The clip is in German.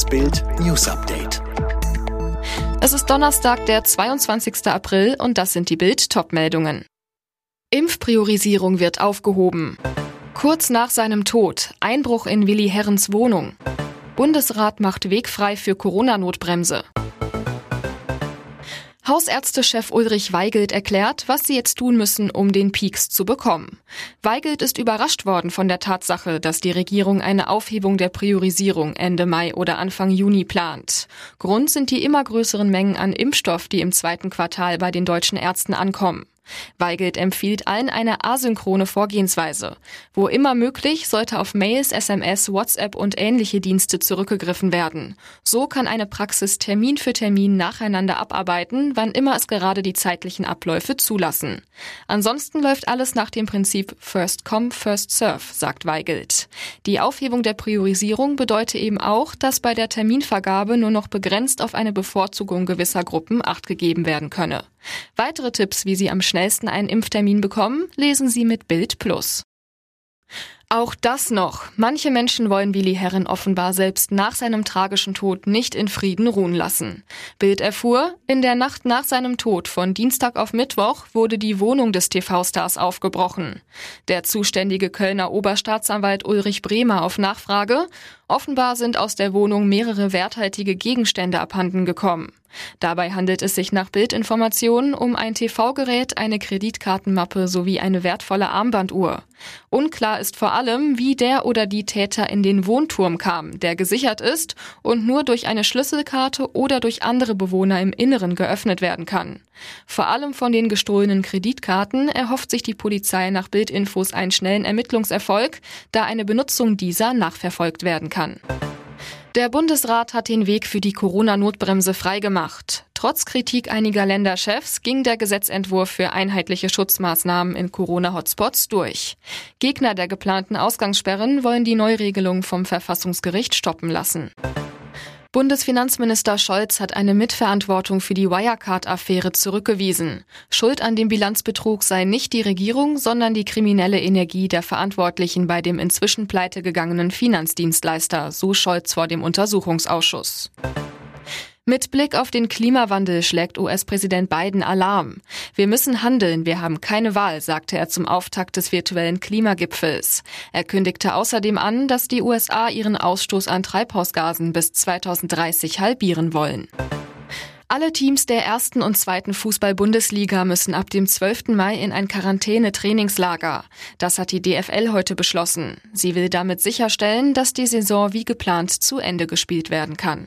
Das Bild News Update. Es ist Donnerstag, der 22. April und das sind die Bild Topmeldungen. Impfpriorisierung wird aufgehoben. Kurz nach seinem Tod Einbruch in Willi Herrens Wohnung. Bundesrat macht Weg frei für Corona-Notbremse. Hausärztechef Ulrich Weigelt erklärt, was sie jetzt tun müssen, um den Peaks zu bekommen. Weigelt ist überrascht worden von der Tatsache, dass die Regierung eine Aufhebung der Priorisierung Ende Mai oder Anfang Juni plant. Grund sind die immer größeren Mengen an Impfstoff, die im zweiten Quartal bei den deutschen Ärzten ankommen. Weigelt empfiehlt allen eine asynchrone Vorgehensweise. Wo immer möglich, sollte auf Mails, SMS, WhatsApp und ähnliche Dienste zurückgegriffen werden. So kann eine Praxis Termin für Termin nacheinander abarbeiten, wann immer es gerade die zeitlichen Abläufe zulassen. Ansonsten läuft alles nach dem Prinzip First Come, First Serve, sagt Weigelt. Die Aufhebung der Priorisierung bedeutet eben auch, dass bei der Terminvergabe nur noch begrenzt auf eine Bevorzugung gewisser Gruppen Acht gegeben werden könne. Weitere Tipps, wie Sie am schnellsten einen Impftermin bekommen, lesen Sie mit Bild Plus. Auch das noch. Manche Menschen wollen Willi Herren offenbar selbst nach seinem tragischen Tod nicht in Frieden ruhen lassen. Bild erfuhr, in der Nacht nach seinem Tod von Dienstag auf Mittwoch wurde die Wohnung des TV-Stars aufgebrochen. Der zuständige Kölner Oberstaatsanwalt Ulrich Bremer auf Nachfrage, offenbar sind aus der Wohnung mehrere werthaltige Gegenstände abhanden gekommen. Dabei handelt es sich nach Bildinformationen um ein TV-Gerät, eine Kreditkartenmappe sowie eine wertvolle Armbanduhr. Unklar ist vor allem, wie der oder die Täter in den Wohnturm kam, der gesichert ist und nur durch eine Schlüsselkarte oder durch andere Bewohner im Inneren geöffnet werden kann. Vor allem von den gestohlenen Kreditkarten erhofft sich die Polizei nach Bildinfos einen schnellen Ermittlungserfolg, da eine Benutzung dieser nachverfolgt werden kann. Der Bundesrat hat den Weg für die Corona-Notbremse freigemacht. Trotz Kritik einiger Länderchefs ging der Gesetzentwurf für einheitliche Schutzmaßnahmen in Corona-Hotspots durch. Gegner der geplanten Ausgangssperren wollen die Neuregelung vom Verfassungsgericht stoppen lassen. Bundesfinanzminister Scholz hat eine Mitverantwortung für die Wirecard-Affäre zurückgewiesen. Schuld an dem Bilanzbetrug sei nicht die Regierung, sondern die kriminelle Energie der Verantwortlichen bei dem inzwischen pleitegegangenen Finanzdienstleister, so Scholz vor dem Untersuchungsausschuss. Mit Blick auf den Klimawandel schlägt US-Präsident Biden Alarm. Wir müssen handeln, wir haben keine Wahl, sagte er zum Auftakt des virtuellen Klimagipfels. Er kündigte außerdem an, dass die USA ihren Ausstoß an Treibhausgasen bis 2030 halbieren wollen. Alle Teams der ersten und zweiten Fußball-Bundesliga müssen ab dem 12. Mai in ein Quarantäne-Trainingslager. Das hat die DFL heute beschlossen. Sie will damit sicherstellen, dass die Saison wie geplant zu Ende gespielt werden kann.